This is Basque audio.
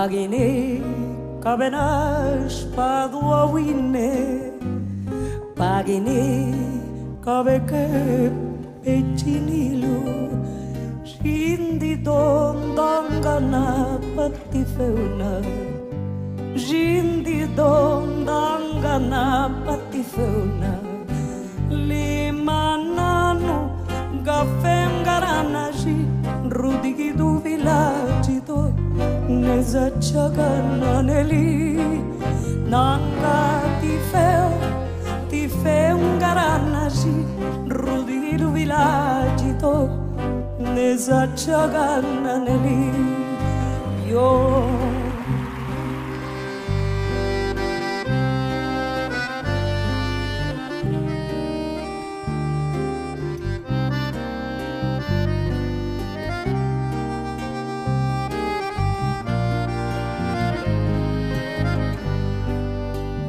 Pagine kabenas paduawine Pagine kabeke pechinilu. Shindi don dangana pati feuna. Jindi don dangana pati feuna. Limanano gafengaranaji Vezacsagan aneli Nanga ti feu Ti feu un garanagi Rudiru vilagi Yo.